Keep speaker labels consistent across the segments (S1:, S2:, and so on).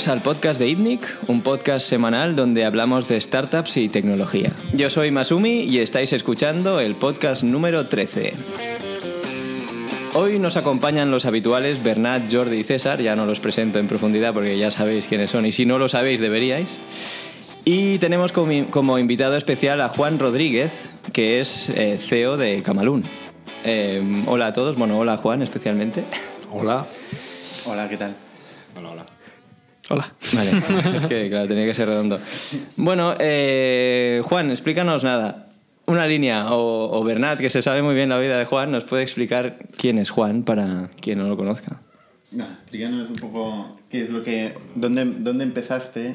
S1: Bienvenidos al podcast de ITNIC, un podcast semanal donde hablamos de startups y tecnología. Yo soy Masumi y estáis escuchando el podcast número 13. Hoy nos acompañan los habituales Bernat, Jordi y César, ya no los presento en profundidad porque ya sabéis quiénes son y si no lo sabéis deberíais. Y tenemos como, invitado especial a Juan Rodríguez, que es eh, CEO de Camalún. Eh, hola a todos, bueno, hola Juan especialmente.
S2: Hola.
S3: Hola, ¿qué tal?
S2: Hola, hola.
S1: Hola. Vale, es que claro, tenía que ser redondo. Bueno, eh, Juan, explícanos nada. Una línea, o, o Bernat, que se sabe muy bien la vida de Juan, nos puede explicar quién es Juan para quien no lo conozca.
S3: No, explícanos un poco qué es lo que. ¿Dónde, dónde empezaste?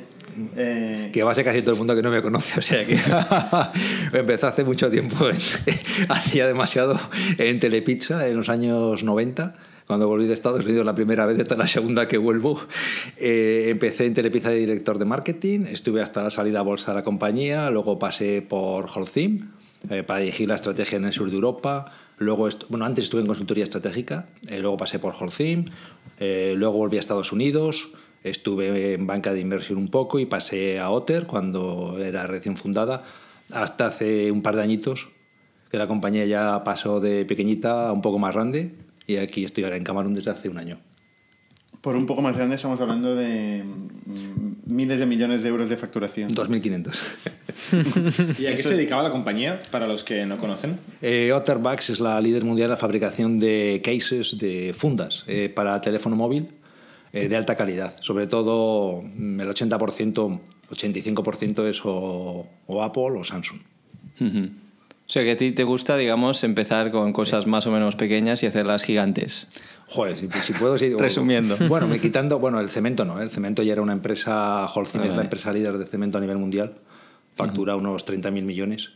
S3: Eh,
S2: Que va a ser casi todo el mundo que no me conoce, o sea que empecé hace mucho tiempo, en- hacía demasiado en Telepizza en los años 90. Cuando volví de Estados Unidos la primera vez, esta es la segunda que vuelvo. Eh, empecé en Telepizza de director de marketing, estuve hasta la salida a bolsa de la compañía, luego pasé por Holcim eh, para dirigir la estrategia en el sur de Europa. Luego, bueno, antes estuve en consultoría estratégica, eh, luego pasé por Holcim, eh, luego volví a Estados Unidos, estuve en banca de inversión un poco y pasé a Otter cuando era recién fundada, hasta hace un par de añitos, que la compañía ya pasó de pequeñita a un poco más grande y aquí estoy ahora en Camarón desde hace un año.
S3: por un poco más grande, estamos hablando de mm, miles de millones de euros de facturación.
S2: 2.500.
S4: ¿Y a qué se dedicaba la compañía, para los que no conocen?
S2: Eh, Otterbucks es la líder mundial en la fabricación de cases, de fundas eh, para teléfono móvil eh, de alta calidad. Sobre todo mm, el 80%, 85% es o, o Apple o Samsung.
S1: Ujú. O sea, que a ti te gusta, digamos, empezar con cosas más o menos pequeñas y hacerlas gigantes.
S2: Joder, si, si puedo... si-
S1: Resumiendo.
S2: Bueno, me quitando... Bueno, el cemento no. ¿eh? El cemento ya era una empresa... Holcim es la empresa líder de cemento a nivel mundial. Factura unos 30.000 millones.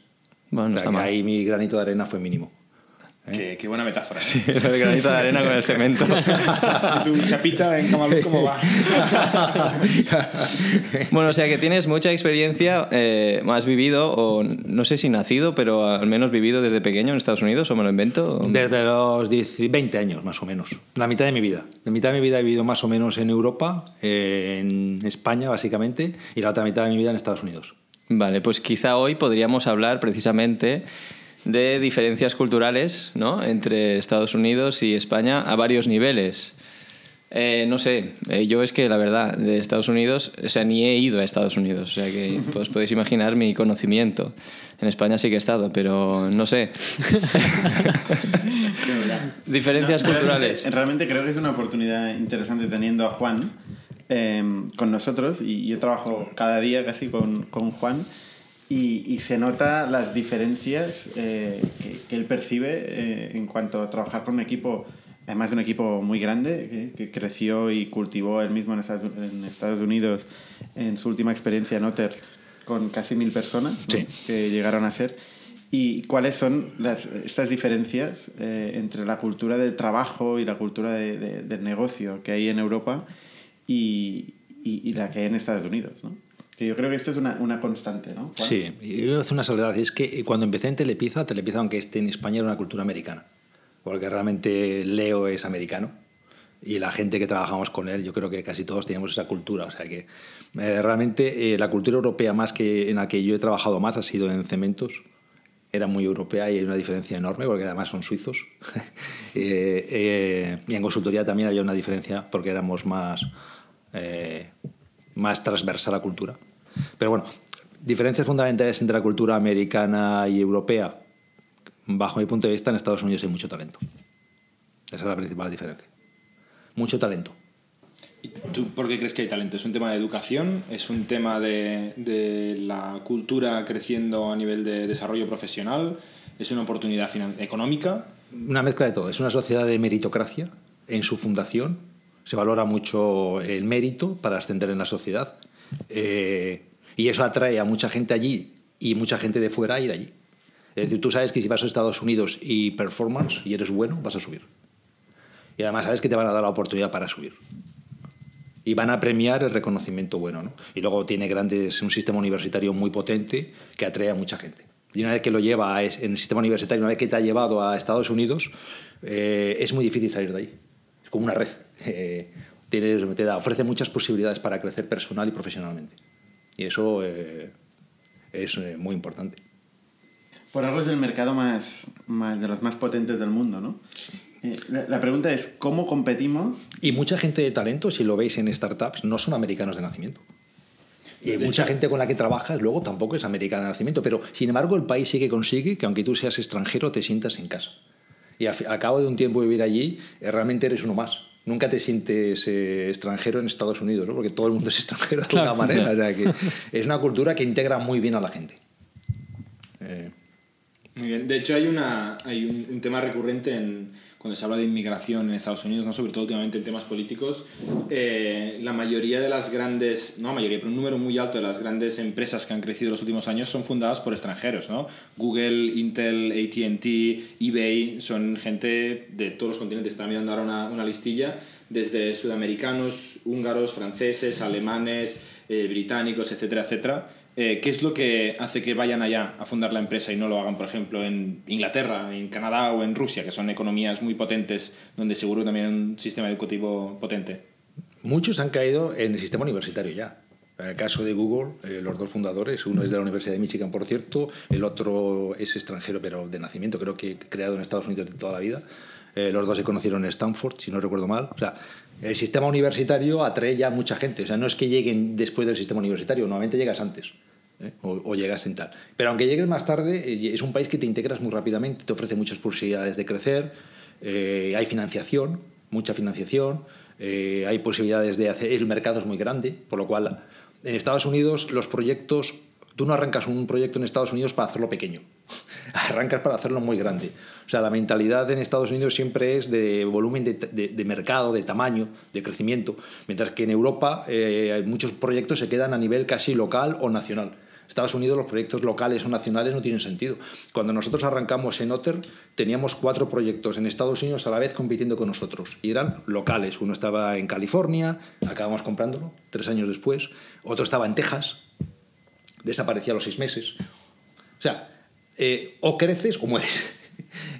S1: Bueno, no
S2: O sea
S1: está
S2: que
S1: mal.
S2: ahí mi granito de arena fue mínimo.
S4: Qué, qué buena metáfora.
S1: El granito de arena con el cemento.
S4: ¿Y tu chapita en Camalú cómo va?
S1: Bueno, o sea que tienes mucha experiencia, eh, has vivido, o no sé si nacido, pero al menos vivido desde pequeño en Estados Unidos, o me lo invento.
S2: Desde los 10 20 años, más o menos. La mitad de mi vida. La mitad de mi vida he vivido más o menos en Europa, eh, en España, básicamente, y la otra mitad de mi vida en Estados Unidos.
S1: Vale, pues quizá hoy podríamos hablar precisamente de diferencias culturales ¿no? entre Estados Unidos y España a varios niveles. Eh, no sé, eh, yo es que la verdad, de Estados Unidos, o sea, ni he ido a Estados Unidos, o sea que pues, podéis imaginar mi conocimiento. En España sí que he estado, pero no sé. diferencias
S3: No,
S1: culturales.
S3: Realmente, realmente creo que es una oportunidad interesante teniendo a Juan eh, con nosotros y yo trabajo cada día casi con, con Juan y, y se nota las diferencias eh, que, que él percibe eh, en cuanto a trabajar con un equipo, además de un equipo muy grande que, que creció y cultivó él mismo en Estados, en Estados Unidos en su última experiencia en Otter con casi mil personas ¿no?
S2: Sí.
S3: que llegaron a ser. ¿Y cuáles son las, estas diferencias eh, entre la cultura del trabajo y la cultura de- de- del negocio que hay en Europa y, y- y la que hay en Estados Unidos? ¿no? Que yo creo que esto es una, una constante, ¿no? Juan?
S2: Sí, yo hace una salvedad, es que cuando empecé en Telepizza, Telepizza, aunque esté en España, era una cultura americana, porque realmente Leo es americano y la gente que trabajamos con él, yo creo que casi todos teníamos esa cultura, o sea que eh, realmente eh, la cultura europea más que en la que yo he trabajado más ha sido en cementos, era muy europea y hay una diferencia enorme porque además son suizos. Eh, eh, y en consultoría también había una diferencia porque éramos más, eh, más transversa la cultura. Pero bueno, diferencias fundamentales entre la cultura americana y europea. Bajo mi punto de vista, en Estados Unidos hay mucho talento. Esa es la principal diferencia. Mucho talento.
S4: ¿Y ¿Tú por qué crees que hay talento? ¿Es un tema de educación? ¿Es un tema de, de la cultura creciendo a nivel de desarrollo profesional? ¿Es una oportunidad económica?
S2: Una mezcla de todo. Es una sociedad de meritocracia en su fundación. Se valora mucho el mérito para ascender en la sociedad. Eh, y eso atrae a mucha gente allí y mucha gente de fuera a ir allí. Es decir, tú sabes que si vas a Estados Unidos y performance y eres bueno, vas a subir. Y además sabes que te van a dar la oportunidad para subir. Y van a premiar el reconocimiento bueno. ¿no? Y luego tiene grandes, un sistema universitario muy potente que atrae a mucha gente. Y una vez que lo lleva a en el sistema universitario, una vez que te ha llevado a Estados Unidos, eh, es muy difícil salir de ahí. Es como una red. Eh, te da, ofrece muchas posibilidades para crecer personal y profesionalmente. Y eso eh, es eh, muy importante.
S3: Por algo es el mercado más, más de los más potentes del mundo, ¿no? Eh, la, pregunta es, ¿cómo competimos?
S2: Y mucha gente de talento, si lo veis en startups, no son americanos de nacimiento. Y
S4: De
S2: mucha
S4: hecho-
S2: gente con la que trabajas luego tampoco es americana de nacimiento, pero sin embargo el país sí que consigue que aunque tú seas extranjero te sientas en casa. Y al cabo de un tiempo de vivir allí, eh, realmente eres uno más. Nunca te sientes eh, extranjero en Estados Unidos, ¿no? porque todo el mundo es extranjero de
S1: Claro.
S2: alguna manera. O sea que es una cultura que integra muy bien a la gente. Eh,
S4: Muy bien. De hecho, hay, una, hay un, un tema recurrente en, cuando se habla de inmigración en Estados Unidos, ¿no? sobre todo últimamente en temas políticos. eh, la mayoría de las grandes, no la mayoría, pero un número muy alto de las grandes empresas que han crecido en los últimos años son fundadas por extranjeros. ¿no? Google, Intel, ATT, eBay, son gente de todos los continentes. Estaba mirando ahora una, una listilla desde sudamericanos, húngaros, franceses, alemanes, eh, británicos, etcétera, etcétera. Eh, ¿Qué es lo que hace que vayan allá a fundar la empresa y no lo hagan, por ejemplo, en Inglaterra, en Canadá o en Rusia, que son economías muy potentes, donde seguro también hay un sistema educativo potente?
S2: Muchos han caído en el sistema universitario ya. En el caso de Google, eh, los dos fundadores, uno es de la Universidad de Michigan, por cierto, el otro es extranjero, pero de nacimiento, creo que creado en Estados Unidos de toda la vida. Eh, los dos se conocieron en Stanford, si no recuerdo mal. O sea, el sistema universitario atrae ya a mucha gente. O sea, no es que lleguen después del sistema universitario, normalmente llegas antes. ¿eh? O, llegas en tal. Pero aunque llegues más tarde, eh, es un país que te integras muy rápidamente, te ofrece muchas posibilidades de crecer, hay financiación, mucha financiación, hay posibilidades de hacer. El mercado es muy grande, por lo cual en Estados Unidos los proyectos. Tú no arrancas un proyecto en Estados Unidos para hacerlo pequeño, arrancas para hacerlo muy grande. O sea, la mentalidad en Estados Unidos siempre es de volumen de, de- de mercado, de tamaño, de crecimiento, mientras que en Europa eh, muchos proyectos se quedan a nivel casi local o nacional. Estados Unidos los proyectos locales o nacionales no tienen sentido. Cuando nosotros arrancamos en Otter, teníamos cuatro proyectos en Estados Unidos a la vez compitiendo con nosotros. Y eran locales. Uno estaba en California, acabamos comprándolo tres años después. Otro estaba en Texas, desaparecía a los seis meses. O sea, eh, o creces o mueres.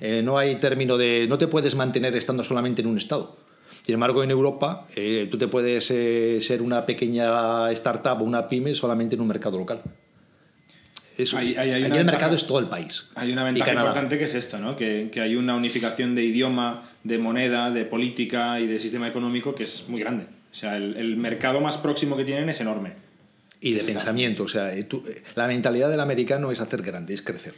S2: Eh, no hay término de... No te puedes mantener estando solamente en un estado. Sin embargo, en Europa eh, tú te puedes ser una pequeña startup o una pyme solamente en un mercado local. Eso.
S4: Hay
S2: Allí
S4: una
S2: el
S4: ventaja-
S2: mercado es todo el país.
S4: Hay una ventaja importante que es esto, ¿no? que, que hay una unificación de idioma, de moneda, de política y de sistema económico que es muy grande. O sea, el, el mercado más próximo que tienen es enorme.
S2: Y de pensamiento. O sea, eh, tú- eh, la mentalidad del americano es hacer grande, es crecer.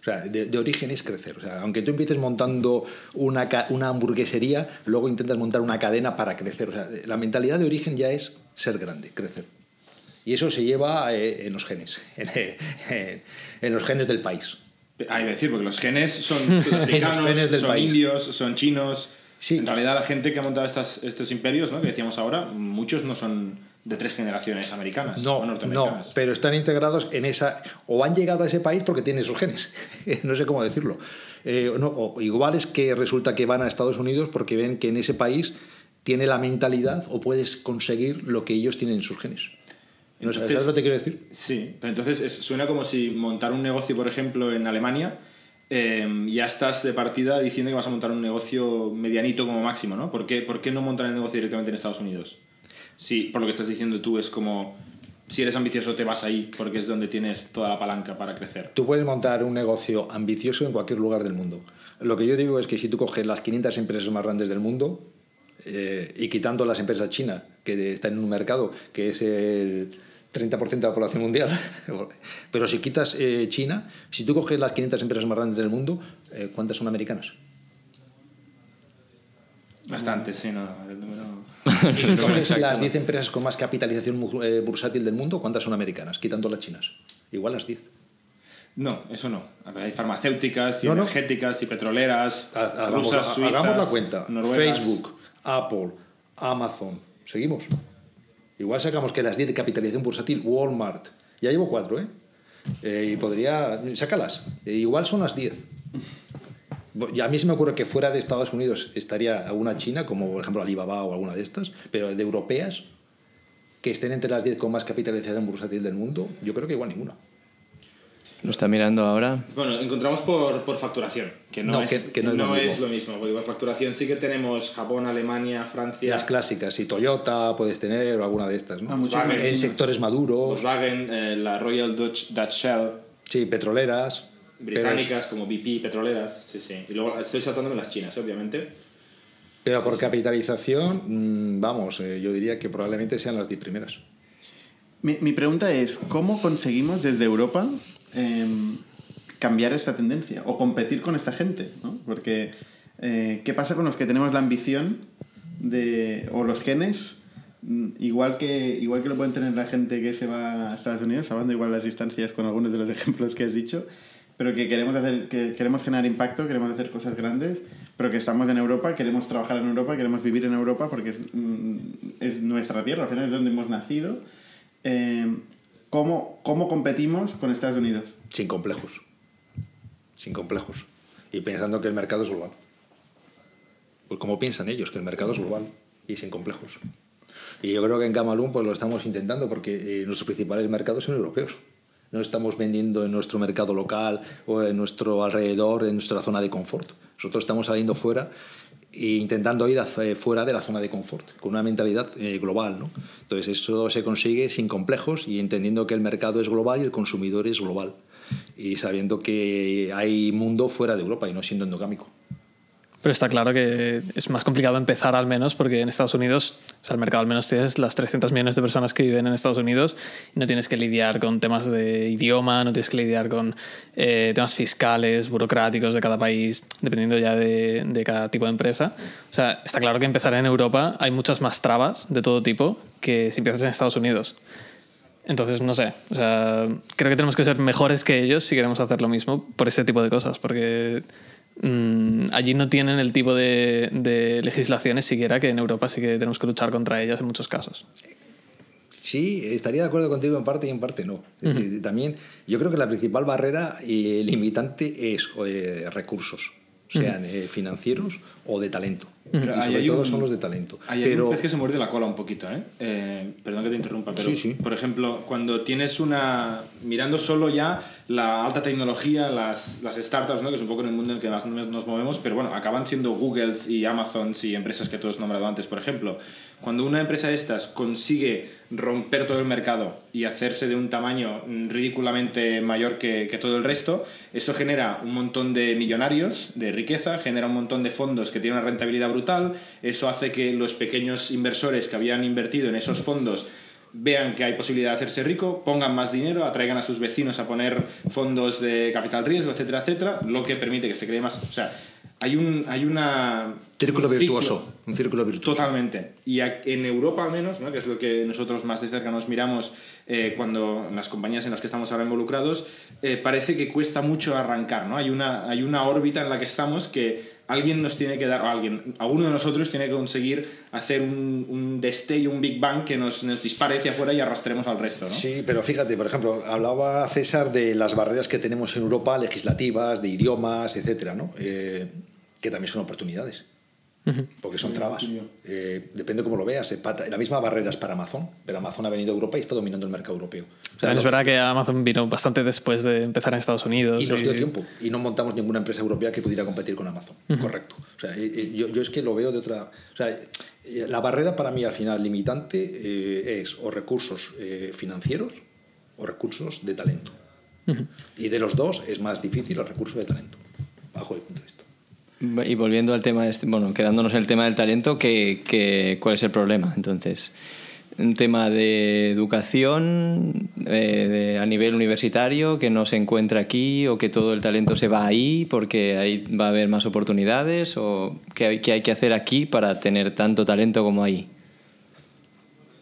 S2: O sea, de, de origen es crecer. O sea, aunque tú empieces montando una, una hamburguesería, luego intentas montar una cadena para crecer. O sea, la mentalidad de origen ya es ser grande, crecer. Y eso se lleva eh, en los genes, en, en- los genes del país.
S4: Iba a decir, porque los genes son
S2: del
S4: son
S2: país.
S4: indios, son chinos.
S2: Sí.
S4: En realidad, la gente que ha montado estas, estos imperios, ¿no? que decíamos ahora, muchos no son de tres generaciones americanas o
S2: No, no,
S4: norteamericanas.
S2: pero están integrados en esa... O han llegado a ese país porque tienen esos genes. no sé cómo decirlo. Eh, no, o igual es que resulta que van a Estados Unidos porque ven que en ese país tiene la mentalidad o puedes conseguir lo que ellos tienen en sus genes. No
S4: Entonces-
S2: ¿Sabes lo que te quiero decir?
S4: Sí, pero entonces es- suena como si montar un negocio, por ejemplo, en Alemania, eh, ya estás de partida diciendo que vas a montar un negocio medianito como máximo, ¿no? ¿Por qué, por qué no montar el negocio directamente en Estados Unidos? Sí, por lo que estás diciendo tú es como, si eres ambicioso te vas ahí, porque es donde tienes toda la palanca para crecer.
S2: Tú puedes montar un negocio ambicioso en cualquier lugar del mundo. Lo que yo digo es que si tú coges las 500 empresas más grandes del mundo eh, y quitando las empresas chinas, que están en un mercado que es el 30% de la población mundial, pero si quitas eh, China, si tú coges las 500 empresas más grandes del mundo, eh, ¿cuántas son americanas?
S4: Bastante, sí, no, el número...
S2: Las
S1: ¿no?
S2: 10 empresas con más capitalización eh, bursátil del mundo, ¿cuántas son americanas? Quitando las chinas. Igual las 10.
S4: No, eso no. A ver, hay farmacéuticas y
S2: No, no.
S4: energéticas y petroleras,
S2: Hagamos,
S4: rusas,
S2: ha-
S4: suizas,
S2: hagamos la cuenta.
S4: noruegas.
S2: Facebook, Apple, Amazon. ¿Seguimos? Igual sacamos que las 10 de capitalización bursátil, Walmart. Ya llevo 4, ¿eh? Eh, y podría. Sácalas. Eh, igual son las 10. Y a mí se me ocurre que fuera de Estados Unidos estaría alguna china, como por ejemplo Alibaba o alguna de estas, pero de europeas que estén entre las 10 con más capitalización bursátil del mundo, yo creo que igual ninguna.
S1: Lo está mirando ahora.
S4: Bueno, encontramos por, por facturación, que no,
S2: No,
S4: es,
S2: que- que no
S4: no
S2: es
S4: es,
S2: lo
S4: mismo. Porque por facturación sí que tenemos Japón, Alemania, Francia,
S2: Las clásicas, y Toyota puedes tener o alguna de estas, ¿no?
S3: Ah,
S4: Volkswagen.
S2: en sectores maduros,
S4: Volkswagen, eh, la Royal Dutch, Dutch Shell,
S2: sí, petroleras. Pero-
S4: británicas como BP, petroleras, sí, sí. Y luego estoy saltándome las chinas, obviamente.
S2: Pero, por capitalización, mm, vamos, eh, yo diría que probablemente sean las 10 primeras.
S3: Mi, mi pregunta es, ¿cómo conseguimos desde Europa em, cambiar esta tendencia o competir con esta gente? ¿no? Porque, eh, ¿qué pasa con los que tenemos la ambición de, o los genes? mm, Igual que, igual que lo pueden tener la gente que se va a Estados Unidos, hablando igual las distancias con algunos de los ejemplos que has dicho, pero que queremos, hacer, que queremos generar impacto, queremos hacer cosas grandes, pero que estamos en Europa, queremos trabajar en Europa, queremos vivir en Europa porque es, mm, es nuestra tierra, al final es donde hemos nacido. Eh, ¿cómo, ¿Cómo competimos con Estados Unidos?
S2: Sin complejos. Sin complejos. Y pensando que el mercado es global. Pues como piensan ellos, que el mercado es global y sin complejos. Y yo creo que en Camalún pues lo estamos intentando porque eh, nuestros principales mercados son europeos. No estamos vendiendo en nuestro mercado local o en nuestro alrededor, en nuestra zona de confort. Nosotros estamos saliendo fuera e intentando ir hacia- fuera de la zona de confort, con una mentalidad eh, global. ¿no? Entonces eso se consigue sin complejos y entendiendo que el mercado es global y el consumidor es global. Y sabiendo que hay mundo fuera de Europa y no siendo endogámico.
S5: Pero está claro que es más complicado empezar al menos porque en Estados Unidos, o sea, el mercado al menos tienes las 300 millones de personas que viven en Estados Unidos y no tienes que lidiar con temas de idioma, no tienes que lidiar con eh, temas fiscales, burocráticos de cada país, dependiendo ya de, de cada tipo de empresa. O sea, está claro que empezar en Europa hay muchas más trabas de todo tipo que si empiezas en Estados Unidos. Entonces, no sé, o sea, creo que tenemos que ser mejores que ellos si queremos hacer lo mismo por este tipo de cosas, porque mm, allí no tienen el tipo de, de legislaciones siquiera que en Europa sí que tenemos que luchar contra ellas en muchos casos.
S2: Sí, estaría de acuerdo contigo en parte y en parte no. Es decir, también yo creo que la principal barrera eh, limitante es eh, recursos, sean eh, financieros o de talento.
S4: Pero
S2: y sobre
S4: hay
S2: todo
S4: un-
S2: son los de talento.
S4: Hay
S2: Pero
S4: un pez que se muerde la cola un poquito, ¿eh? Eh, perdón que te interrumpa, pero
S2: Sí, sí.
S4: por ejemplo, cuando tienes una. mirando solo ya la alta tecnología, las, las startups, ¿no? que es un poco en el mundo en el que más nos movemos, pero bueno, acaban siendo Googles y Amazons y empresas que tú has nombrado antes, por ejemplo. Cuando una empresa de estas consigue romper todo el mercado y hacerse de un tamaño ridículamente mayor que, que todo el resto, eso genera un montón de millonarios, de riqueza, genera un montón de fondos que tienen una rentabilidad brutal, eso hace que los pequeños inversores que habían invertido en esos fondos vean que hay posibilidad de hacerse rico, pongan más dinero, atraigan a sus vecinos a poner fondos de capital riesgo, etcétera, etcétera, lo que permite que se cree más... O sea, hay, un, hay una...
S2: Círculo
S4: un ciclo-
S2: virtuoso. Un círculo virtuoso.
S4: Totalmente. Y en Europa al menos, ¿no? que es lo que nosotros más de cerca nos miramos eh, cuando en las compañías en las que estamos ahora involucrados, eh, parece que cuesta mucho arrancar. ¿no? Hay, una, hay una órbita en la que estamos que alguien nos tiene que dar, o alguien, alguno de nosotros tiene que conseguir hacer un, un destello, un Big Bang que nos, nos dispare hacia afuera y arrastremos al resto. ¿no?
S2: Sí, pero fíjate, por ejemplo, hablaba César de las barreras que tenemos en Europa, legislativas, de idiomas, etcétera, ¿no? Eh, que también son oportunidades. Porque son trabas. Eh, depende cómo lo veas. eh, pata- La misma barrera es para Amazon, pero Amazon ha venido a Europa y está dominando el mercado europeo. O sea,
S5: También es verdad que Amazon vino bastante después de empezar en Estados Unidos.
S2: Y nos dio
S5: y-
S2: tiempo. Y no montamos ninguna empresa europea que pudiera competir con Amazon. Correcto. O sea, eh, eh, yo, yo es que lo veo de otra. O sea, la barrera para mí al final limitante eh, es o recursos eh, financieros o recursos de talento. Y de los dos es más difícil el recurso de talento, bajo mi punto de vista.
S1: Y volviendo al tema, este, bueno, quedándonos en el tema del talento, ¿qué, qué- cuál es el problema? Entonces, un tema de educación eh, de- a nivel universitario que no se encuentra aquí o que todo el talento se va ahí porque ahí va a haber más oportunidades o qué hay, qué hay que hacer aquí para tener tanto talento como ahí.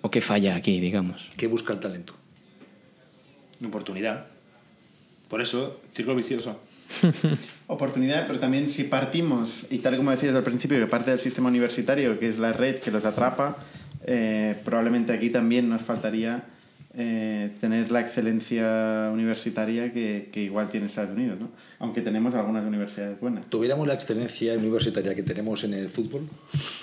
S1: O qué falla aquí, digamos.
S2: ¿Qué busca el talento?
S4: Oportunidad. Por eso, círculo vicioso.
S3: Oportunidad, pero también si partimos, y tal como decías al principio, que parte del sistema universitario, que es la red que los atrapa, eh, probablemente aquí también nos faltaría eh, tener la excelencia universitaria que, que, igual tiene Estados Unidos, ¿no? Aunque tenemos algunas universidades buenas.
S2: Tuviéramos la excelencia universitaria que tenemos en el fútbol,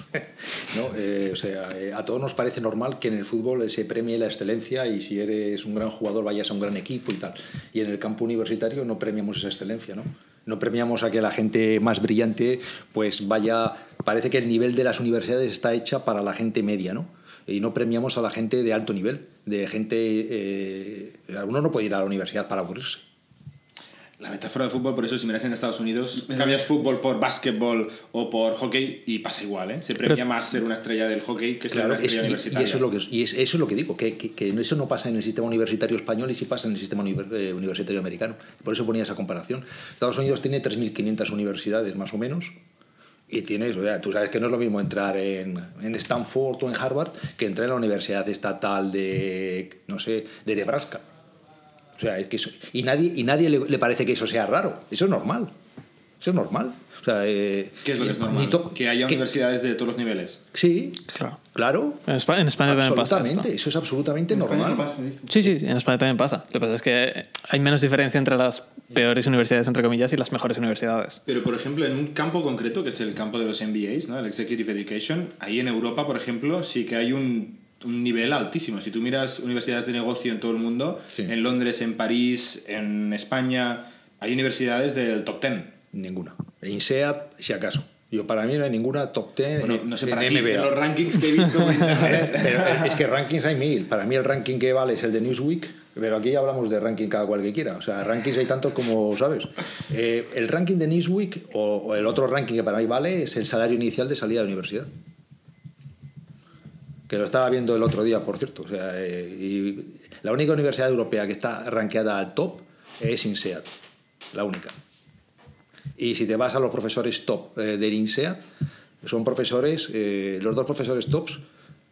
S2: ¿no? Eh, o sea, eh, a todos nos parece normal que en el fútbol se premie la excelencia y si eres un gran jugador vayas a un gran equipo y tal. Y en el campo universitario no premiamos esa excelencia, ¿no? No premiamos a que la gente más brillante pues vaya... Parece que el nivel de las universidades está hecha para la gente media, ¿no? y no premiamos a la gente de alto nivel, de gente... Eh, uno no puede ir a la universidad para aburrirse.
S4: La metáfora de fútbol, por eso si miras en Estados Unidos, cambias fútbol por básquetbol o por hockey y pasa igual, ¿eh? Se premia más ser una estrella del hockey que ser una estrella universitaria.
S2: Y eso es lo que, y eso es lo que digo, que, que, eso no pasa en el sistema universitario español y sí pasa en el sistema eh, universitario americano. Por eso ponía esa comparación. Estados Unidos tiene 3.500 universidades más o menos, y tienes, o sea, tú sabes que no es lo mismo entrar en, en, Stanford o en Harvard que entrar en la Universidad Estatal de, no sé, de Nebraska. O sea, es que eso, y nadie, y nadie le, le, parece que eso sea raro. Eso es normal. Eso es normal. O sea, eh,
S4: ¿Qué es lo que es normal? que haya universidades de todos los niveles.
S2: Sí, claro. claro.
S5: En España, en España también pasa.
S2: Esto. Eso es absolutamente normal.
S3: Pasa,
S5: sí, sí, en España también pasa. Lo que pasa es que hay menos diferencia entre las peores universidades, entre comillas, y las mejores universidades.
S4: Pero, por ejemplo, en un campo concreto, que es el campo de los MBAs, ¿no? el Executive Education, ahí en Europa, por ejemplo, sí que hay un, un nivel altísimo. Si tú miras universidades de negocio en todo el mundo, sí. en Londres, en París, en España, hay universidades del top 10
S2: Ninguna. INSEAD, si acaso. Yo para mí no hay ninguna top 10
S4: bueno, no sé
S2: en
S4: para ti,
S2: MBA.
S4: los rankings que he visto internet.
S2: pero es que rankings hay mil. Para mí el ranking que vale es el de Newsweek, pero aquí hablamos de ranking cada cual que quiera. O sea, rankings hay tantos como sabes. Eh, el ranking de Newsweek o, o, el otro ranking que para mí vale es el salario inicial de salida de la universidad. Que lo estaba viendo el otro día, por cierto. O sea, eh, y la única universidad europea que está rankeada al top es INSEAD. La única. Y si te vas a los profesores top eh, del INSEAD, son profesores, eh, los dos profesores tops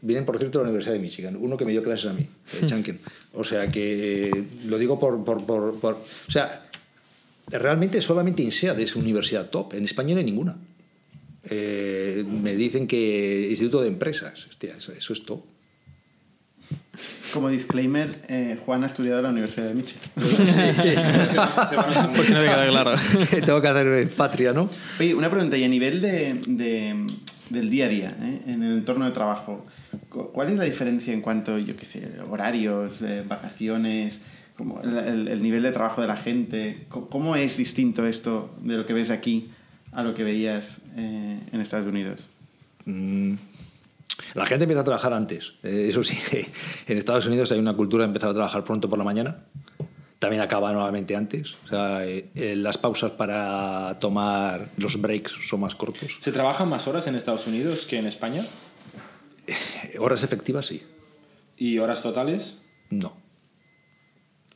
S2: vienen, por cierto, de la Universidad de Michigan. Uno que me dio clases a mí, eh, Chankin. O sea que eh, lo digo por, por, por, por, O sea, realmente solamente INSEAD es universidad top. En España no hay ninguna. Eh, me dicen que Instituto de Empresas, hostia, eso, eso es top.
S3: Como disclaimer, eh, Juan ha estudiado en la Universidad de Michigan.
S5: Por si no me queda claro.
S2: Tengo que hacer patria, ¿no?
S3: Oye, una pregunta, y a nivel de, de, del día a día, ¿eh? en el entorno de trabajo, ¿cuál es la diferencia en cuanto, yo qué sé, horarios, eh, vacaciones, como el, el, el, nivel de trabajo de la gente? ¿Cómo es distinto esto de lo que ves aquí a lo que veías eh, en Estados Unidos?
S2: Mm. La gente empieza a trabajar antes. Eh, eso sí, en Estados Unidos hay una cultura de empezar a trabajar pronto por la mañana. También acaba nuevamente antes. O sea, eh, las pausas para tomar los breaks son más cortos.
S4: ¿Se trabajan más horas en Estados Unidos que en España?
S2: Horas efectivas, sí.
S4: ¿Y horas totales?
S2: No.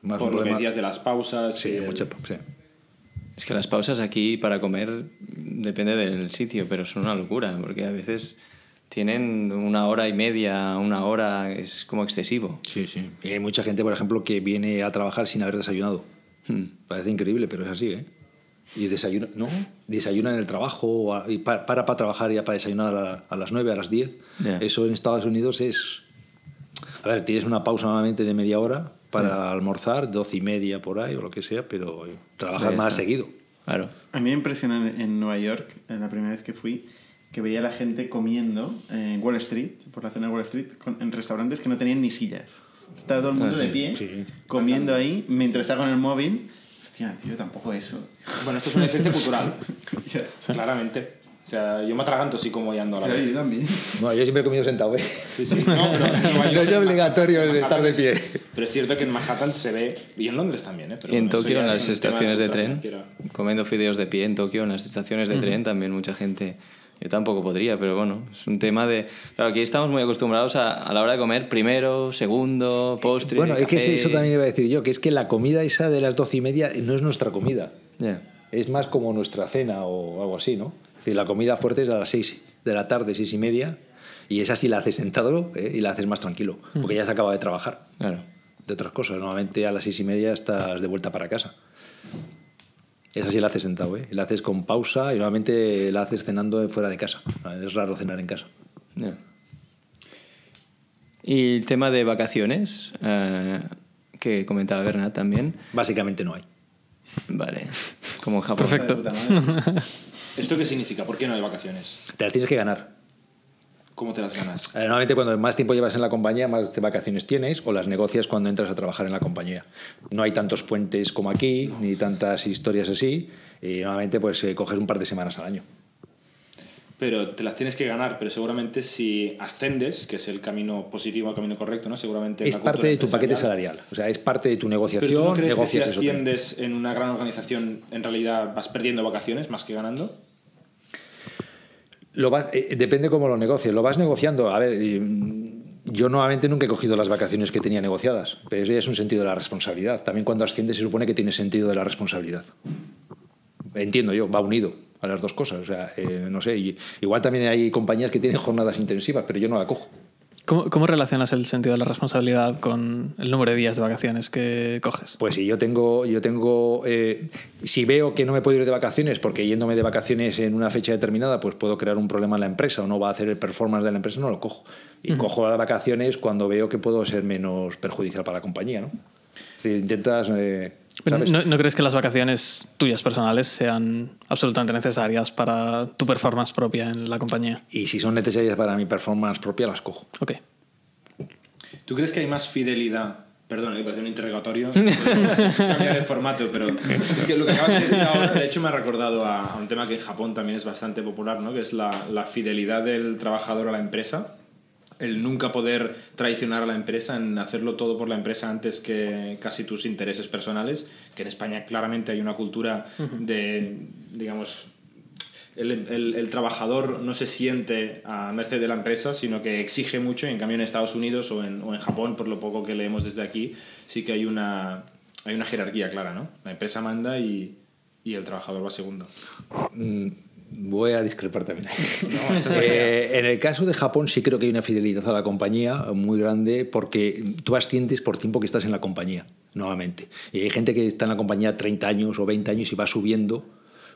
S4: Más por lo que decías de las pausas.
S2: Sí,
S4: el...
S2: mucho, sí.
S1: Es que las pausas aquí para comer depende del sitio, pero son una locura, porque a veces tienen una hora y media, una hora, es como excesivo.
S2: Sí, sí. Y hay mucha gente, por ejemplo, que viene a trabajar sin haber desayunado. Hmm. Parece increíble, pero es así, ¿eh? Y desayuna, ¿no? Desayuna en el trabajo, y para, para, para trabajar ya para desayunar a, a, las 9, a las 10. Yeah. Eso en Estados Unidos es... A ver, tienes una pausa normalmente de media hora para almorzar, 12 y media por ahí o lo que sea, pero trabajas más seguido.
S1: Claro.
S3: A mí me impresionó en, Nueva York, en la primera vez que fui, que veía a la gente comiendo en Wall Street, por la zona de Wall Street, en restaurantes que no tenían ni sillas. Estaba todo el mundo
S2: Ah, sí,
S3: de pie,
S2: sí.
S3: comiendo ahí, mientras está con el móvil. Hostia, tío, tampoco eso.
S4: Bueno, esto es una diferencia cultural, claramente. O sea, yo me atraganto si como y ando a la vez.
S3: yo también.
S2: No, yo siempre he comido sentado, ¿eh?
S4: Sí, sí. No, pero
S2: No es obligatorio el de
S4: Manhattan
S2: estar de
S4: es-
S2: pie.
S4: Pero es cierto que en Manhattan se ve, y en Londres también, ¿eh? Pero
S1: Y en
S4: bueno,
S1: Tokio, en
S4: es
S1: las estaciones de
S4: cultura
S1: tren, comiendo fideos de pie en Tokio, en las estaciones de tren, también mucha gente. Yo tampoco podría, pero bueno, es un tema de. Claro, aquí estamos muy acostumbrados a, a la hora de comer primero, segundo, postre.
S2: Bueno, es que
S1: café.
S2: eso también iba a decir yo, que es que la comida esa de las doce y media no es nuestra comida.
S1: Ya.
S2: Es más como nuestra cena o algo así, ¿no? Es decir, la comida fuerte es a las 6 de la tarde, seis y media, y esa sí la haces sentado ¿eh? y la haces más tranquilo, porque ya se acaba de trabajar.
S1: Claro.
S2: De otras cosas, normalmente a las seis y media estás de vuelta para casa. Esa sí la haces sentado, ¿eh? Y la haces con pausa y normalmente la haces cenando fuera de casa. Es raro cenar en casa.
S1: Y el tema de vacaciones, eh, que comentaba Bernat también.
S2: Básicamente no hay.
S1: Vale, como en Japón.
S5: Perfecto.
S4: ¿Esto qué significa? ¿Por qué no hay vacaciones?
S2: Te las tienes que ganar.
S4: ¿Cómo te las ganas?
S2: Eh, Normalmente cuando más tiempo llevas en la compañía, más de vacaciones tienes o las negocias cuando entras a trabajar en la compañía. No hay tantos puentes como aquí, ni tantas historias así, y normalmente pues eh, coges un par de semanas al año.
S4: Pero te las tienes que ganar, pero seguramente si ascendes, que es el camino positivo, el camino correcto, ¿no? Seguramente
S2: Es parte de tu paquete salarial, o sea, es parte de tu
S4: Pero
S2: negociación,
S4: ¿tú no crees que si asciendes en una gran organización, en realidad vas perdiendo vacaciones más que ganando?
S2: Lo va- eh, depende cómo lo negocies. Lo vas negociando. A ver, mm, yo nuevamente nunca he cogido las vacaciones que tenía negociadas, pero eso ya es un sentido de la responsabilidad. También cuando asciendes se supone que tiene sentido de la responsabilidad. Entiendo yo, va unido a las dos cosas. O sea, eh, no sé, y- igual también hay compañías que tienen jornadas intensivas, pero yo no la cojo.
S5: ¿Cómo, cómo relacionas el sentido de la responsabilidad con el número de días de vacaciones que coges?
S2: Pues si yo tengo, yo tengo, eh, si veo que no me puedo ir de vacaciones porque yéndome de vacaciones en una fecha determinada, pues puedo crear un problema en la empresa o no va a hacer el performance de la empresa, no lo cojo. Y cojo las vacaciones cuando veo que puedo ser menos perjudicial para la compañía, ¿no? Decir, intentas, eh, ¿sabes?
S5: ¿No, no crees que las vacaciones tuyas personales sean absolutamente necesarias para tu performance propia en la compañía?
S2: Y si son necesarias para mi performance propia, las cojo.
S5: Ok.
S4: ¿Tú crees que hay más fidelidad? Perdón, me parece un interrogatorio. cambiar el formato, pero es que lo que acabas de decir ahora, de hecho, me ha recordado a, a un tema que en Japón también es bastante popular, ¿no? Que es la, la fidelidad del trabajador a la empresa. El nunca poder traicionar a la empresa, en hacerlo todo por la empresa antes que casi tus intereses personales, que en España claramente hay una cultura de, digamos, el, el- el trabajador no se siente a merced de la empresa, sino que exige mucho. Y en cambio, en Estados Unidos o en, o en Japón, por lo poco que leemos desde aquí, sí que hay una, hay una jerarquía clara, ¿no? La empresa manda y, y el trabajador va segundo.
S2: Mm, Voy a discrepar también. Eh, en el caso de Japón sí creo que hay una fidelidad a la compañía muy grande porque tú asciendes por tiempo que estás en la compañía, nuevamente. Y hay gente que está en la compañía 30 años o 20 años y va subiendo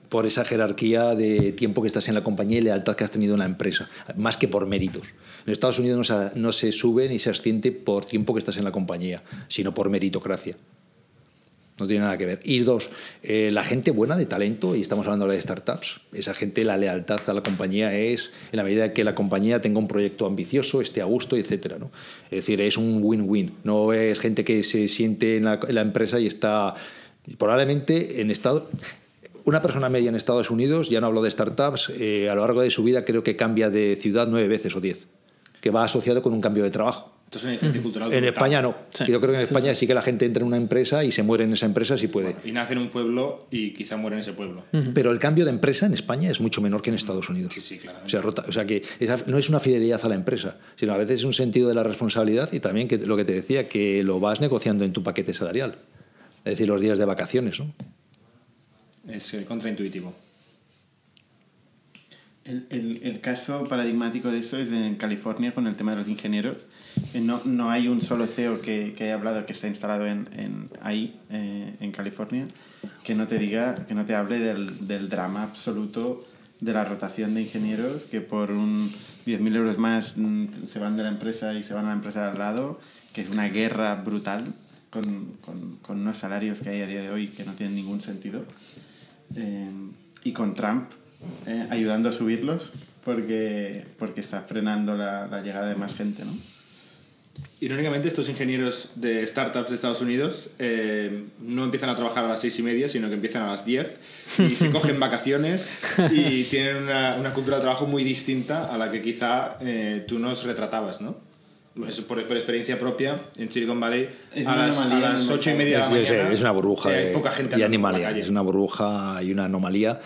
S2: por esa jerarquía de tiempo que estás en la compañía y lealtad que has tenido en la empresa, más que por méritos. En Estados Unidos no se, no se sube ni se asciende por tiempo que estás en la compañía, sino por meritocracia. No tiene nada que ver. Y dos, eh, la gente buena de talento, y estamos hablando ahora de startups, esa gente, la lealtad a la compañía es en la medida que la compañía tenga un proyecto ambicioso, esté a gusto, etcétera. ¿no? Es decir, es un win-win. No es gente que se siente en la, en la empresa y está probablemente en estado. Una persona media en Estados Unidos, ya no hablo de startups, eh, a lo largo de su vida creo que cambia de ciudad nueve veces o diez, que va asociado con un cambio de trabajo.
S4: Esto es una diferencia cultural.
S2: En. España no.
S5: Sí.
S2: Yo creo que en
S5: Sí,
S2: España sí. que la gente entra en una empresa y se muere en esa empresa si puede.
S4: Y nace en un pueblo y quizá muere en ese pueblo.
S2: Pero el cambio de empresa en España es mucho menor que en Estados Unidos.
S4: Sí, sí, claramente.
S2: O sea, rota- o sea que esa no es una fidelidad a la empresa, sino a veces es un sentido de la responsabilidad y también que lo que te decía, que lo vas negociando en tu paquete salarial. Es decir, los días de vacaciones. ¿no?
S4: Es eh, contraintuitivo.
S3: El, el- el caso paradigmático de esto es en California con el tema de los ingenieros. No, no hay un solo CEO que, que haya hablado que está instalado en, en- ahí, eh, en California, que no te diga, que no te hable del, del drama absoluto de la rotación de ingenieros que por un 10.000 euros más mm, se van de la empresa y se van a la empresa de al lado, que es una guerra brutal con, con, con unos salarios que hay a día de hoy que no tienen ningún sentido. Eh, y con Trump eh, ayudando a subirlos porque, porque está frenando la, la llegada de más gente, ¿no?
S4: Irónicamente, estos ingenieros de startups de Estados Unidos eh, no empiezan a trabajar a las seis y media, sino que empiezan a las 10 y se cogen vacaciones y tienen una, una cultura de trabajo muy distinta a la que quizá eh, tú nos retratabas, ¿no? Pues por, por experiencia propia, en Silicon Valley,
S3: Es
S4: a las, a las ocho y media de la
S2: Es, es-
S4: mañana.
S2: es una burbuja
S4: eh, hay poca gente
S2: y animalia. Es una burbuja y una anomalía.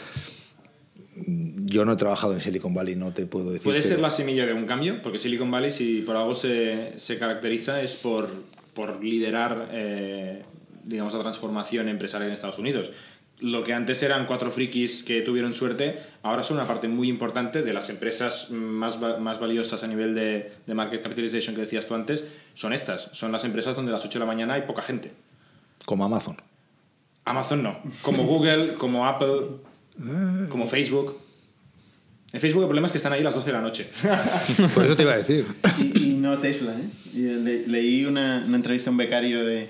S2: Yo no he trabajado en Silicon Valley, no te puedo decir.
S4: Puede
S2: pero-
S4: ser la semilla de un cambio, porque Silicon Valley, si por algo se, se caracteriza, es por, por liderar, eh, digamos, la transformación empresarial en Estados Unidos. Lo que antes eran cuatro frikis que tuvieron suerte, ahora son una parte muy importante de las empresas más, más valiosas a nivel de, de market capitalization que decías tú antes, son estas. Son las empresas donde a las 8 de la mañana hay poca gente.
S2: Como Amazon.
S4: Amazon no. Como Google, como Apple, como Facebook. En Facebook el problema es que están ahí a las 12 de la noche.
S2: Por eso te iba a decir.
S3: Y, y no Tesla, ¿eh? Y le- leí una, una entrevista a un becario de,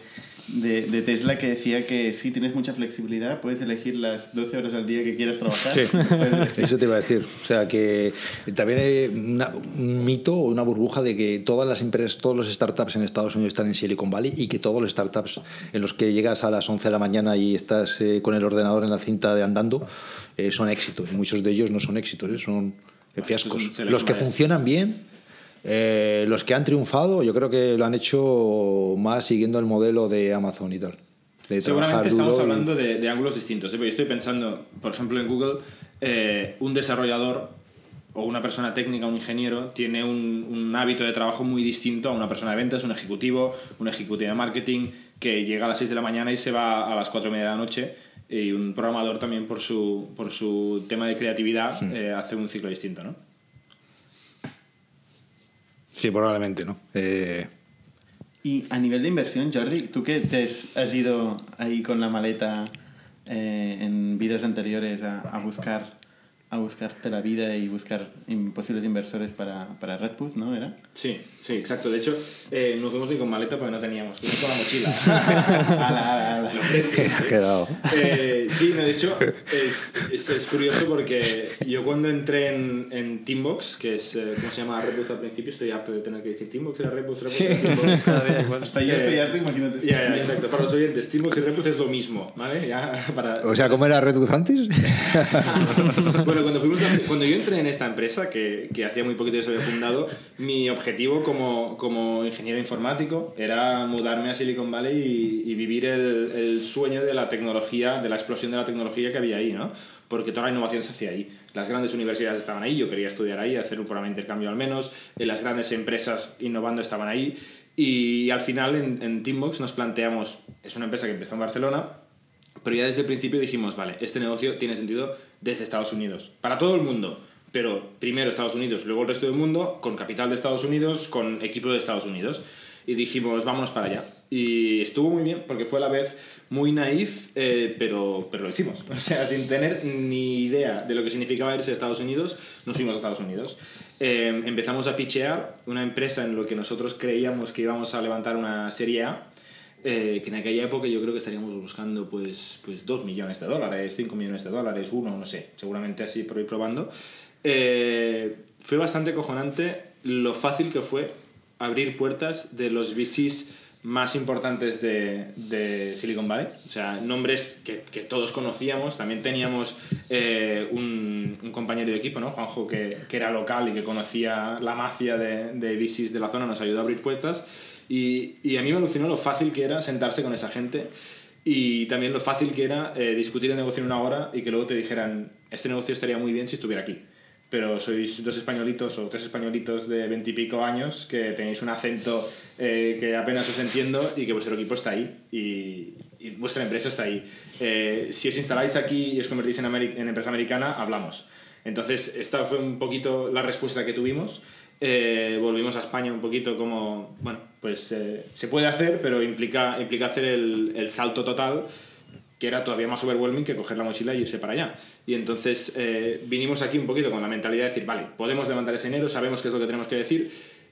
S3: de, de Tesla que decía que sí tienes mucha flexibilidad, puedes elegir las 12 horas al día que quieras trabajar.
S2: Sí. Eso te iba a decir. O sea, que también hay una- un mito o una burbuja de que todas las empresas, todos los startups en Estados Unidos están en Silicon Valley y que todos los startups en los que llegas a las 11 de la mañana y estás eh, con el ordenador en la cinta de andando eh, son éxitos. Muchos de ellos no son éxitos, eh, son fiascos. Los que funcionan bien, eh, los que han triunfado, yo creo que lo han hecho más siguiendo el modelo de Amazon y tal.
S4: Seguramente estamos
S2: y-
S4: hablando de, de ángulos distintos. ¿eh? Yo estoy pensando, por ejemplo, en Google, eh, un desarrollador o una persona técnica, un ingeniero, tiene un, un hábito de trabajo muy distinto a una persona de ventas, un ejecutivo, un ejecutivo de marketing que llega a las 6 de la mañana y se va a las 4 y media de la noche. Y un programador también por su, por su tema de creatividad eh, hace un ciclo distinto, ¿no?
S2: Sí, probablemente, ¿no? Eh,
S3: Y a nivel de inversión, Jordi, tú que te has- ido ahí con la maleta eh, en vidas anteriores a, a buscar a buscarte la vida y buscar posibles inversores para, para Redboost, ¿no? ¿Era?
S4: Sí, sí, exacto. De hecho, eh, no fuimos ni con maleta porque no teníamos, fuimos con la mochila.
S3: Ala, ala, ala.
S2: Exagerado.
S4: Eh, sí, no, de hecho, es, es, es curioso porque yo cuando entré en, en Teambox, que es, eh, ¿cómo se llama Redboost al principio? Estoy harto de tener que decir Teambox, era Teambox.
S5: Sabía igual.
S3: Hasta yo estoy harto, imagínate.
S4: Ya, ya, exacto. Para los oyentes, Teambox y Redboost es lo mismo, ¿vale? Ya, para...
S2: O sea, ¿cómo era Red Bull antes?
S4: bueno, cuando, fuimos cuando yo entré en esta empresa, que, que hacía muy poquito que se había fundado, mi objetivo como, ingeniero informático era mudarme a Silicon Valley y, vivir el, el sueño de la tecnología, de la explosión de la tecnología que había ahí, ¿no? Porque toda la innovación se hacía ahí. Las grandes universidades estaban ahí, yo quería estudiar ahí, hacer un programa de intercambio al menos, eh, las grandes empresas innovando estaban ahí. Y al final en, en Teambox nos planteamos, es una empresa que empezó en Barcelona, pero ya desde el principio dijimos, vale, este negocio tiene sentido desde Estados Unidos, para todo el mundo, pero primero Estados Unidos, luego el resto del mundo, con capital de Estados Unidos, con equipo de Estados Unidos. Y dijimos, vámonos para allá. Y estuvo muy bien, porque fue a la vez muy naif, eh, pero, pero lo hicimos. O sea, sin tener ni idea de lo que significaba irse a Estados Unidos, nos fuimos a Estados Unidos. Eh, empezamos a pichear una empresa en lo que nosotros creíamos que íbamos a levantar una serie A, eh, que en aquella época yo creo que estaríamos buscando pues, pues 2 millones de dólares, 5 millones de dólares, uno, no sé, seguramente así por ir probando. Eh, fue bastante cojonante lo fácil que fue abrir puertas de los VCs más importantes de, de Silicon Valley. O sea, nombres que, que todos conocíamos. También teníamos eh, un, un compañero de equipo, ¿no? Juanjo, que, que era local y que conocía la mafia de, de VCs de la zona, nos ayudó a abrir puertas. Y, y a mí me alucinó lo fácil que era sentarse con esa gente y también lo fácil que era eh, discutir el negocio en una hora y que luego te dijeran, este negocio estaría muy bien si estuviera aquí. Pero sois dos españolitos o tres españolitos de veintipico años que tenéis un acento eh, que apenas os entiendo y que vuestro equipo está ahí y, y vuestra empresa está ahí. Eh, si os instaláis aquí y os convertís en, en empresa americana, hablamos. Entonces, esta fue un poquito la respuesta que tuvimos. Eh, volvimos a España un poquito como, bueno, pues eh, se puede hacer, pero implica, implica hacer el, el salto total, que era todavía más overwhelming que coger la mochila y irse para allá. Y entonces eh, vinimos aquí un poquito con la mentalidad de decir, vale, podemos levantar ese dinero, sabemos qué es lo que tenemos que decir,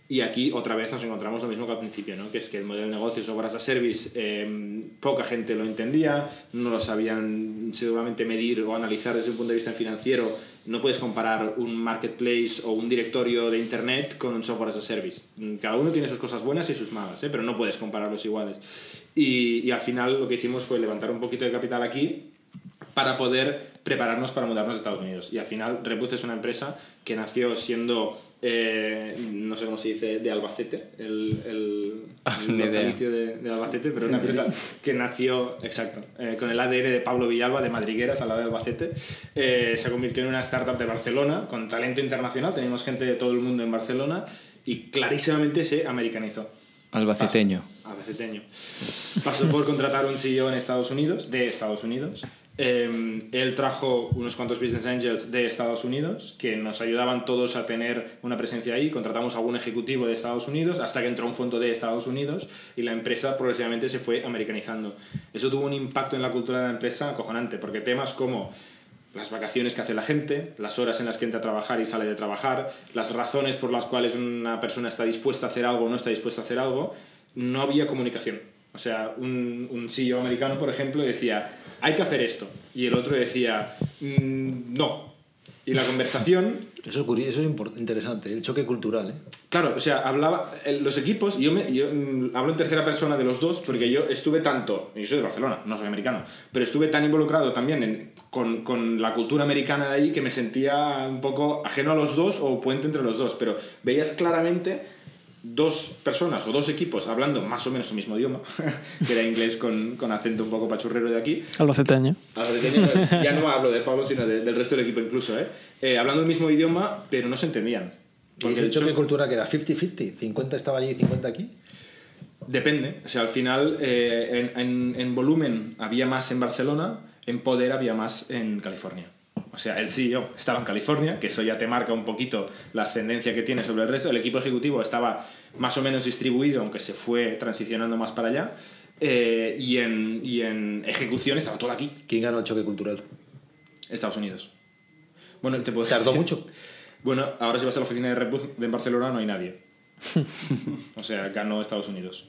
S4: y aquí otra vez nos encontramos lo mismo que al principio, ¿no? que es que el modelo de negocio software as a service eh, poca gente lo entendía, no lo sabían seguramente medir o analizar desde un punto de vista financiero. No puedes comparar un marketplace o un directorio de internet con un software as a service. Cada uno tiene sus cosas buenas y sus malas, ¿eh? pero no puedes compararlos iguales. Y, y al final lo que hicimos fue levantar un poquito de capital aquí para poder prepararnos para mudarnos a Estados Unidos. Y al final Rebus es una empresa que nació siendo, eh, no sé cómo se dice, de Albacete, el, el, el
S1: idea.
S4: natalicio de, de Albacete, pero una empresa que nació, exacto, eh, con el ADN de Pablo Villalba de Madrigueras al lado de Albacete. Eh, se convirtió en una startup de Barcelona con talento internacional, teníamos gente de todo el mundo en Barcelona y clarísimamente se americanizó.
S1: Albaceteño.
S4: Albaceteño. Pasó por contratar un CEO en Estados Unidos, de Estados Unidos. Eh, él trajo unos cuantos business angels de Estados Unidos que nos ayudaban todos a tener una presencia ahí. Contratamos a algún ejecutivo de Estados Unidos hasta que entró un fondo de Estados Unidos y la empresa progresivamente se fue americanizando. Eso tuvo un impacto en la cultura de la empresa acojonante porque temas como las vacaciones que hace la gente, las horas en las que entra a trabajar y sale de trabajar, las razones por las cuales una persona está dispuesta a hacer algo o no está dispuesta a hacer algo, no había comunicación. O sea, un, un CEO americano, por ejemplo, decía, hay que hacer esto. Y el otro decía, "Mm, no. Y la conversación
S2: Eso es, curioso, eso es interesante, el choque cultural. ¿eh?
S4: Claro, o sea, hablaba. Los equipos, yo, me, yo mm, hablo en tercera persona de los dos porque yo estuve tanto. Yo soy de Barcelona, no soy americano, pero estuve tan involucrado también en- con, con la cultura americana de ahí que me sentía un poco ajeno a los dos o puente entre los dos. Pero veías claramente dos personas o dos equipos hablando más o menos el mismo idioma, que era inglés con, con acento un poco pachurrero de aquí,
S5: Albaceteño.
S4: Ahora, ya no hablo de Pablo, sino de- del resto del equipo incluso, ¿eh? Eh, hablando el mismo idioma, pero no se entendían.
S2: Y el choque
S4: cho-
S2: cultural que era 50-50, 50 estaba allí y 50 aquí.
S4: Depende. O sea, al final, eh, en, en- en volumen había más en Barcelona, en poder había más en California. O sea, el CEO estaba en California, que eso ya te marca un poquito la ascendencia que tiene sobre el resto. El equipo ejecutivo estaba más o menos distribuido, aunque se fue transicionando más para allá. Eh, y, en, y en ejecución estaba todo aquí,
S2: ¿Quién ganó el choque cultural?
S4: Estados Unidos. Bueno, te puedo
S2: ¿Tardó
S4: decir-
S2: mucho?
S4: Bueno, ahora si vas a la oficina de Red Bull de Barcelona no hay nadie. o sea, ganó Estados Unidos.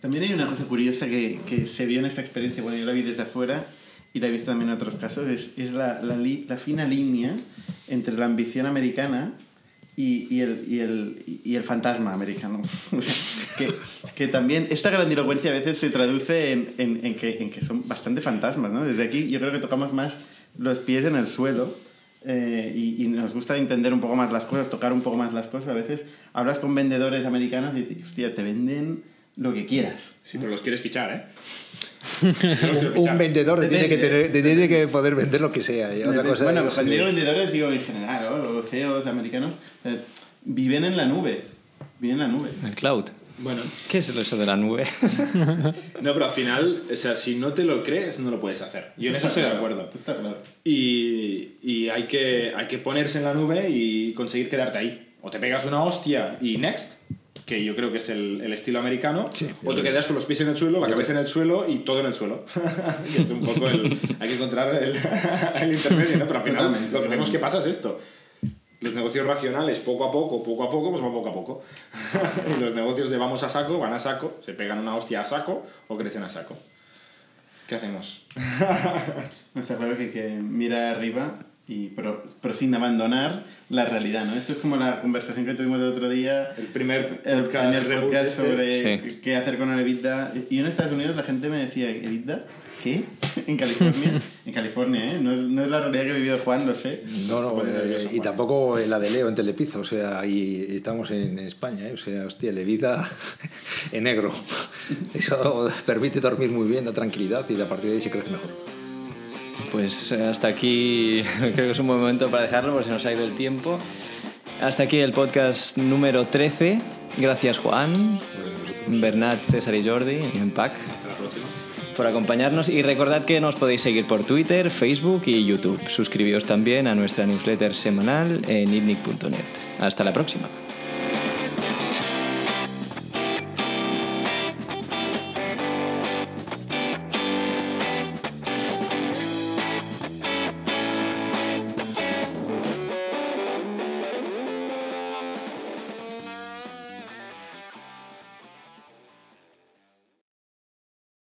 S3: También hay una cosa curiosa que, que se vio en esta experiencia, bueno, yo la vi desde afuera y la he visto también en otros casos, es, es la, la, li- la fina línea entre la ambición americana y, y el, y, el, y el fantasma americano. Que, que también esta grandilocuencia a veces se traduce en, en, en que, en que son bastante fantasmas, ¿no? Desde aquí yo creo que tocamos más los pies en el suelo eh, y, y nos gusta entender un poco más las cosas, tocar un poco más las cosas. A veces hablas con vendedores americanos y hostia, te venden lo que quieras.
S4: Sí, pero los quieres fichar, ¿eh?
S2: Un, un vendedor te tiene, que tener, te tiene que poder vender lo que sea. Y otra cosa
S3: bueno,
S2: es-
S3: cuando digo vendedores digo en general, ¿no? los CEOs americanos eh, viven en la nube. Viven en la nube.
S1: El cloud.
S4: Bueno,
S1: ¿Qué es eso de la nube?
S4: no, pero al final, o sea, si no te lo crees, no lo puedes hacer. Yo en eso estoy de acuerdo.
S3: Esto está claro.
S4: Y, y hay, que, hay que ponerse en la nube y conseguir quedarte ahí. O te pegas una hostia y next, que yo creo que es el, el estilo americano, o te quedas con los pies en el suelo, la cabeza en el suelo y todo en el suelo. Es un poco el, hay que encontrar el, el intermedio, ¿no? Pero al final
S3: Totalmente,
S4: lo que vemos que pasa es esto. Los negocios racionales, poco a poco, poco a poco, pues van poco a poco. y los negocios de vamos a saco, van a saco, se pegan una hostia a saco o crecen a saco. ¿Qué hacemos?
S3: No está claro que que mirar arriba, y, pero, pero sin abandonar la realidad, ¿no? Esto es como la conversación que tuvimos el otro día,
S4: El primer
S3: el
S4: podcast
S3: primer podcast
S4: este.
S3: sobre
S1: Sí.
S3: qué hacer con el EBITDA. Y en Estados Unidos la gente me decía, ¿EBITDA? ¿Qué? En California. en California, ¿eh? No es, no es la realidad que ha vivido Juan, lo sé.
S2: No, no, eh, y tampoco la de Leo en Telepizza, o sea, y estamos en España, ¿eh? o sea, hostia, Levita en negro. Eso permite dormir muy bien, da tranquilidad y a partir de ahí se crece mejor.
S1: Pues eh, hasta aquí creo que es un buen momento para dejarlo porque se nos ha ido el tiempo. Hasta aquí el podcast número 13. Gracias Juan, Bernat, César y Jordi en PAC por acompañarnos y recordad que nos podéis seguir por Twitter, Facebook y YouTube. Suscribíos también a nuestra newsletter semanal en itnic.net. Hasta la próxima.